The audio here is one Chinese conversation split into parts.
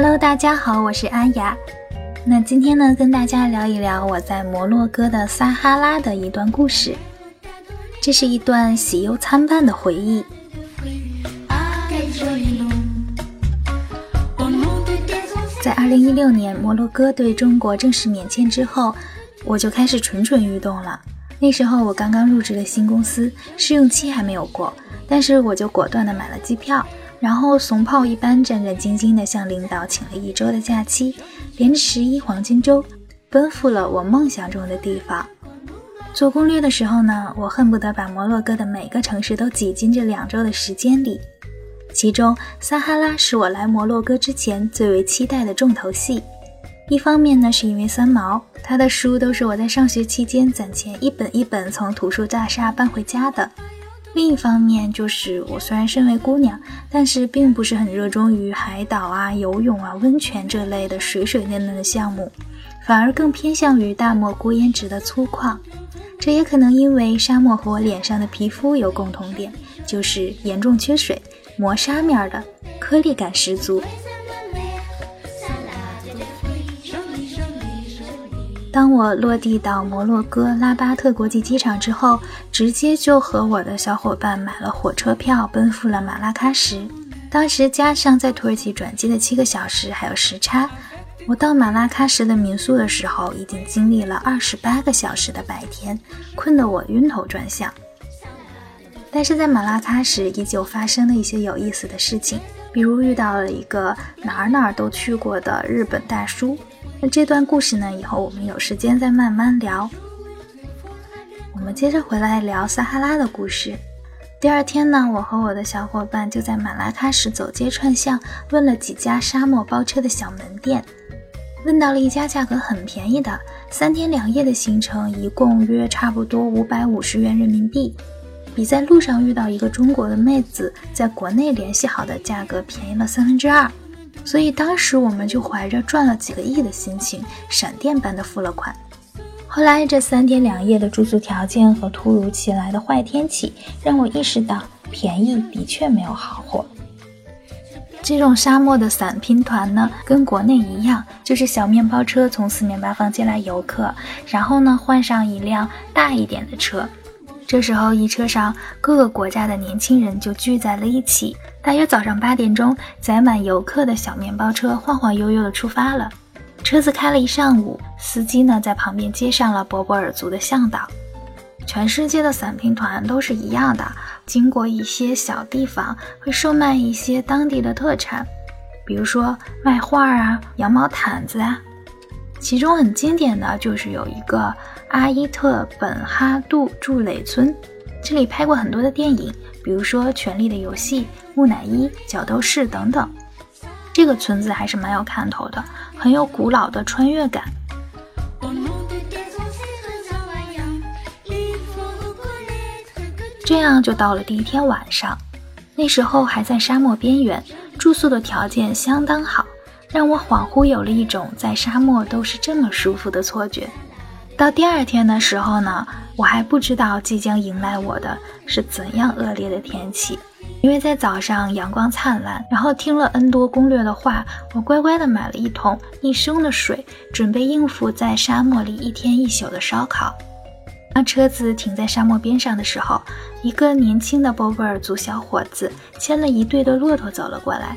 Hello，大家好，我是安雅。那今天呢，跟大家聊一聊我在摩洛哥的撒哈拉的一段故事。这是一段喜忧参半的回忆。在二零一六年摩洛哥对中国正式免签之后，我就开始蠢蠢欲动了。那时候我刚刚入职了新公司，试用期还没有过，但是我就果断的买了机票。然后怂炮一般战战兢兢地向领导请了一周的假期，连着十一黄金周，奔赴了我梦想中的地方。做攻略的时候呢，我恨不得把摩洛哥的每个城市都挤进这两周的时间里。其中，撒哈拉是我来摩洛哥之前最为期待的重头戏。一方面呢，是因为三毛，他的书都是我在上学期间攒钱一本一本从图书大厦搬回家的。另一方面，就是我虽然身为姑娘，但是并不是很热衷于海岛啊、游泳啊、温泉这类的水水嫩嫩的项目，反而更偏向于大漠孤烟直的粗犷。这也可能因为沙漠和我脸上的皮肤有共同点，就是严重缺水、磨砂面的，颗粒感十足。当我落地到摩洛哥拉巴特国际机场之后，直接就和我的小伙伴买了火车票，奔赴了马拉喀什。当时加上在土耳其转机的七个小时，还有时差，我到马拉喀什的民宿的时候，已经经历了二十八个小时的白天，困得我晕头转向。但是在马拉喀什依旧发生了一些有意思的事情，比如遇到了一个哪儿哪儿都去过的日本大叔。那这段故事呢？以后我们有时间再慢慢聊。我们接着回来聊撒哈拉的故事。第二天呢，我和我的小伙伴就在马拉喀什走街串巷，问了几家沙漠包车的小门店，问到了一家价格很便宜的三天两夜的行程，一共约差不多五百五十元人民币，比在路上遇到一个中国的妹子在国内联系好的价格便宜了三分之二。所以当时我们就怀着赚了几个亿的心情，闪电般的付了款。后来这三天两夜的住宿条件和突如其来的坏天气，让我意识到便宜的确没有好货。这种沙漠的散拼团呢，跟国内一样，就是小面包车从四面八方接来游客，然后呢换上一辆大一点的车。这时候，一车上各个国家的年轻人就聚在了一起。大约早上八点钟，载满游客的小面包车晃晃悠悠地出发了。车子开了一上午，司机呢在旁边接上了博博尔族的向导。全世界的散拼团都是一样的，经过一些小地方，会售卖一些当地的特产，比如说卖画啊、羊毛毯子啊。其中很经典的就是有一个。阿伊特本哈杜筑垒村，这里拍过很多的电影，比如说《权力的游戏》《木乃伊》《角斗士》等等。这个村子还是蛮有看头的，很有古老的穿越感。这样就到了第一天晚上，那时候还在沙漠边缘，住宿的条件相当好，让我恍惚有了一种在沙漠都是这么舒服的错觉。到第二天的时候呢，我还不知道即将迎来我的是怎样恶劣的天气，因为在早上阳光灿烂，然后听了 N 多攻略的话，我乖乖的买了一桶一升的水，准备应付在沙漠里一天一宿的烧烤。当车子停在沙漠边上的时候，一个年轻的博博尔族小伙子牵了一对的骆驼走了过来，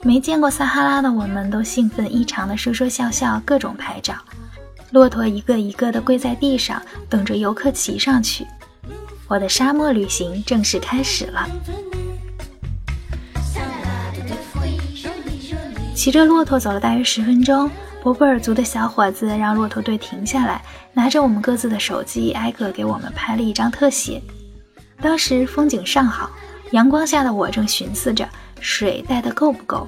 没见过撒哈拉的我们都兴奋异常的说说笑笑，各种拍照。骆驼一个一个地跪在地上，等着游客骑上去。我的沙漠旅行正式开始了。骑着骆驼走了大约十分钟，博布尔族的小伙子让骆驼队停下来，拿着我们各自的手机，挨个给我们拍了一张特写。当时风景尚好，阳光下的我正寻思着水带的够不够。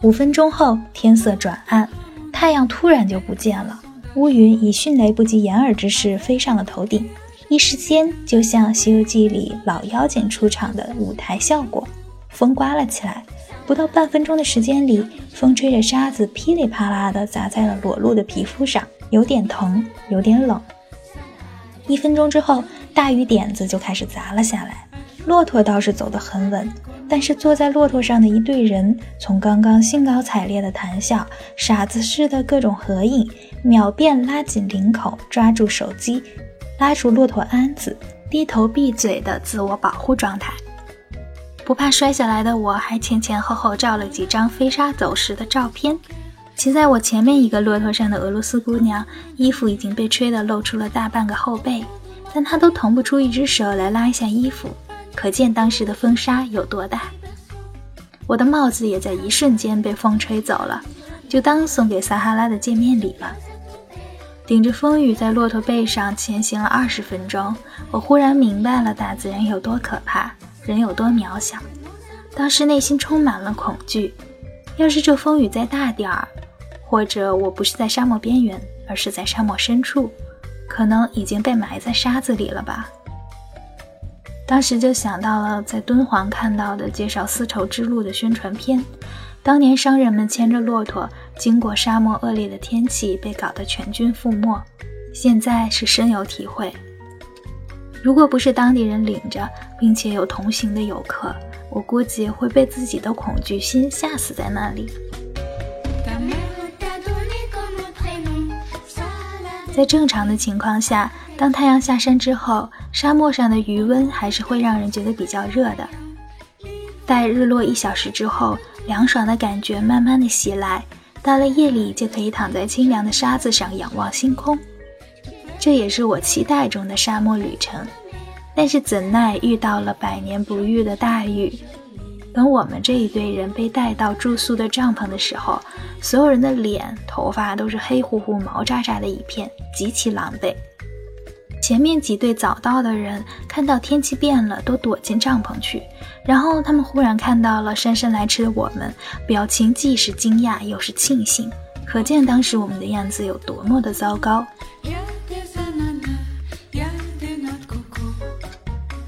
五分钟后，天色转暗，太阳突然就不见了。乌云以迅雷不及掩耳之势飞上了头顶，一时间就像《西游记》里老妖精出场的舞台效果。风刮了起来，不到半分钟的时间里，风吹着沙子噼里啪啦地砸在了裸露的皮肤上，有点疼，有点冷。一分钟之后，大雨点子就开始砸了下来，骆驼倒是走得很稳，但是坐在骆驼上的一队人，从刚刚兴高采烈的谈笑、傻子似的各种合影，秒变拉紧领口、抓住手机、拉住骆驼鞍子、低头闭嘴的自我保护状态。不怕摔下来的我，还前前后后照了几张飞沙走石的照片。骑在我前面一个骆驼上的俄罗斯姑娘，衣服已经被吹得露出了大半个后背，但她都腾不出一只手来拉一下衣服，可见当时的风沙有多大。我的帽子也在一瞬间被风吹走了，就当送给撒哈拉的见面礼了。顶着风雨在骆驼背上前行了二十分钟，我忽然明白了大自然有多可怕，人有多渺小。当时内心充满了恐惧，要是这风雨再大点儿。或者我不是在沙漠边缘，而是在沙漠深处，可能已经被埋在沙子里了吧。当时就想到了在敦煌看到的介绍丝绸之路的宣传片，当年商人们牵着骆驼经过沙漠恶劣的天气，被搞得全军覆没。现在是深有体会。如果不是当地人领着，并且有同行的游客，我估计会被自己的恐惧心吓死在那里。在正常的情况下，当太阳下山之后，沙漠上的余温还是会让人觉得比较热的。待日落一小时之后，凉爽的感觉慢慢的袭来，到了夜里就可以躺在清凉的沙子上仰望星空。这也是我期待中的沙漠旅程，但是怎奈遇到了百年不遇的大雨。等我们这一队人被带到住宿的帐篷的时候，所有人的脸、头发都是黑乎乎、毛扎扎的一片，极其狼狈。前面几队早到的人看到天气变了，都躲进帐篷去。然后他们忽然看到了姗姗来迟的我们，表情既是惊讶又是庆幸，可见当时我们的样子有多么的糟糕。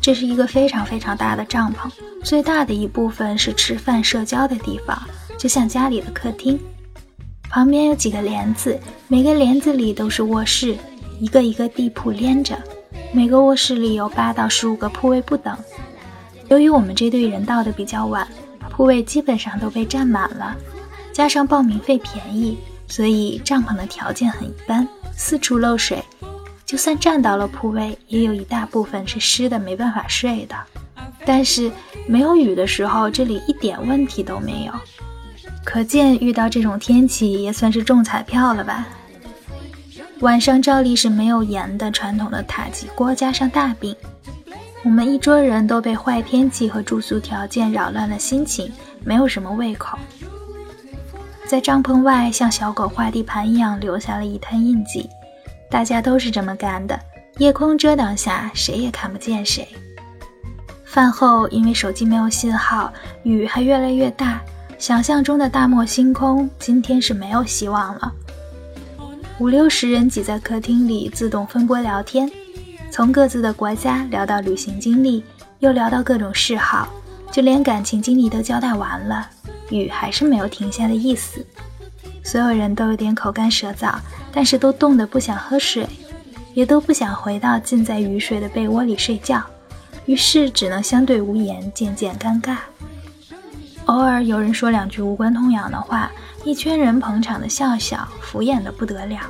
这是一个非常非常大的帐篷，最大的一部分是吃饭社交的地方，就像家里的客厅。旁边有几个帘子，每个帘子里都是卧室，一个一个地铺连着，每个卧室里有八到十五个铺位不等。由于我们这队人到的比较晚，铺位基本上都被占满了，加上报名费便宜，所以帐篷的条件很一般，四处漏水。就算占到了铺位，也有一大部分是湿的，没办法睡的。但是没有雨的时候，这里一点问题都没有。可见遇到这种天气也算是中彩票了吧。晚上照例是没有盐的传统的塔吉锅加上大饼。我们一桌人都被坏天气和住宿条件扰乱了心情，没有什么胃口。在帐篷外像小狗画地盘一样留下了一滩印记。大家都是这么干的，夜空遮挡下，谁也看不见谁。饭后，因为手机没有信号，雨还越来越大，想象中的大漠星空，今天是没有希望了。五六十人挤在客厅里，自动分拨聊天，从各自的国家聊到旅行经历，又聊到各种嗜好，就连感情经历都交代完了，雨还是没有停下的意思。所有人都有点口干舌燥，但是都冻得不想喝水，也都不想回到浸在雨水的被窝里睡觉，于是只能相对无言，渐渐尴尬。偶尔有人说两句无关痛痒的话，一圈人捧场的笑笑，敷衍的不得了。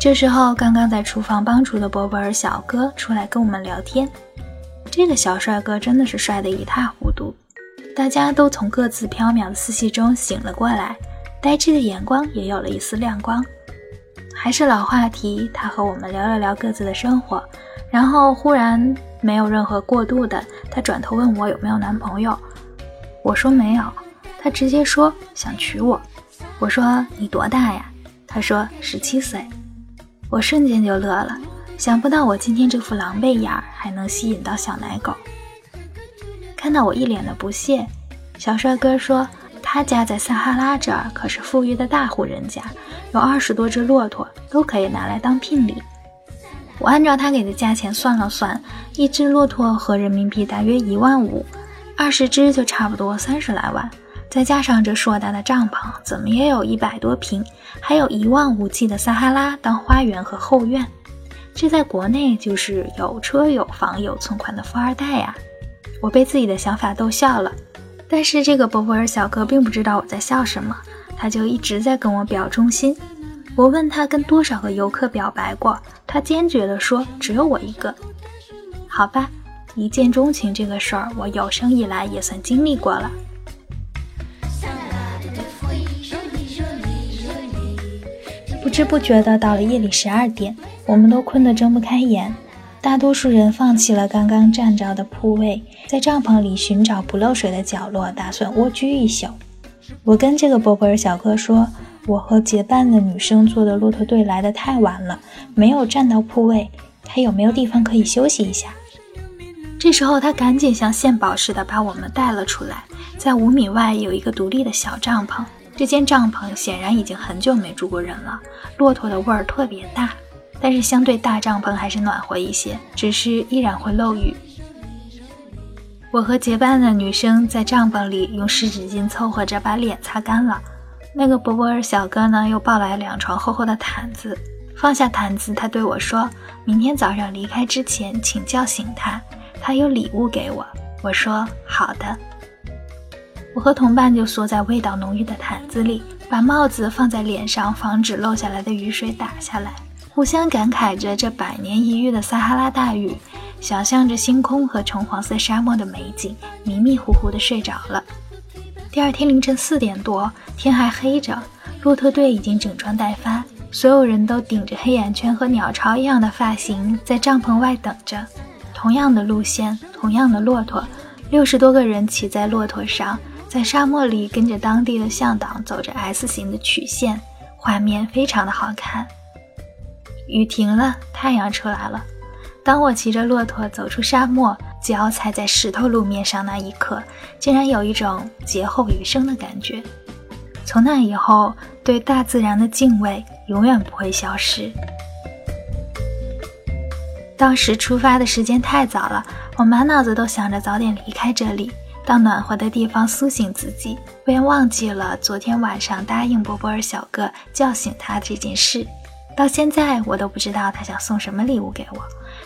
这时候，刚刚在厨房帮厨的伯伯尔小哥出来跟我们聊天。这个小帅哥真的是帅得一塌糊涂，大家都从各自缥缈的思绪中醒了过来，呆滞的眼光也有了一丝亮光。还是老话题，他和我们聊了聊各自的生活，然后忽然没有任何过度的，他转头问我有没有男朋友，我说没有，他直接说想娶我，我说你多大呀？他说十七岁，我瞬间就乐了。想不到我今天这副狼狈样儿还能吸引到小奶狗。看到我一脸的不屑，小帅哥说：“他家在撒哈拉这儿可是富裕的大户人家，有二十多只骆驼，都可以拿来当聘礼。”我按照他给的价钱算了算，一只骆驼合人民币大约一万五，二十只就差不多三十来万。再加上这硕大的帐篷，怎么也有一百多平，还有一望无际的撒哈拉当花园和后院。这在国内就是有车有房有存款的富二代呀！我被自己的想法逗笑了，但是这个博博尔小哥并不知道我在笑什么，他就一直在跟我表忠心。我问他跟多少个游客表白过，他坚决地说只有我一个。好吧，一见钟情这个事儿，我有生以来也算经历过了。不知不觉的到了夜里十二点，我们都困得睁不开眼。大多数人放弃了刚刚站着的铺位，在帐篷里寻找不漏水的角落，打算蜗居一宿。我跟这个波波尔小哥说，我和结伴的女生坐的骆驼队来的太晚了，没有站到铺位，他有没有地方可以休息一下？这时候他赶紧像献宝似的把我们带了出来，在五米外有一个独立的小帐篷。这间帐篷显然已经很久没住过人了，骆驼的味儿特别大，但是相对大帐篷还是暖和一些，只是依然会漏雨。我和结伴的女生在帐篷里用湿纸巾凑合着把脸擦干了，那个博博尔小哥呢又抱来两床厚厚的毯子，放下毯子，他对我说：“明天早上离开之前，请叫醒他，他有礼物给我。”我说：“好的。”我和同伴就缩在味道浓郁的毯子里，把帽子放在脸上，防止漏下来的雨水打下来，互相感慨着这百年一遇的撒哈拉大雨，想象着星空和橙黄色沙漠的美景，迷迷糊糊地睡着了。第二天凌晨四点多，天还黑着，骆驼队已经整装待发，所有人都顶着黑眼圈和鸟巢一样的发型，在帐篷外等着。同样的路线，同样的骆驼，六十多个人骑在骆驼上。在沙漠里跟着当地的向导走着 S 型的曲线，画面非常的好看。雨停了，太阳出来了。当我骑着骆驼走出沙漠，脚踩在石头路面上那一刻，竟然有一种劫后余生的感觉。从那以后，对大自然的敬畏永远不会消失。当时出发的时间太早了，我满脑子都想着早点离开这里。到暖和的地方苏醒自己，便忘记了昨天晚上答应波波尔小哥叫醒他这件事。到现在我都不知道他想送什么礼物给我，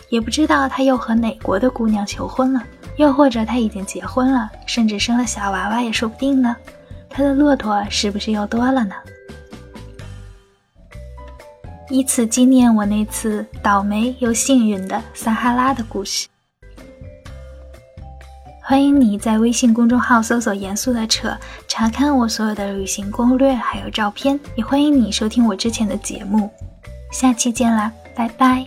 也不知道他又和哪国的姑娘求婚了，又或者他已经结婚了，甚至生了小娃娃也说不定呢。他的骆驼是不是又多了呢？以此纪念我那次倒霉又幸运的撒哈拉的故事。欢迎你在微信公众号搜索“严肃的扯”，查看我所有的旅行攻略还有照片。也欢迎你收听我之前的节目。下期见啦，拜拜。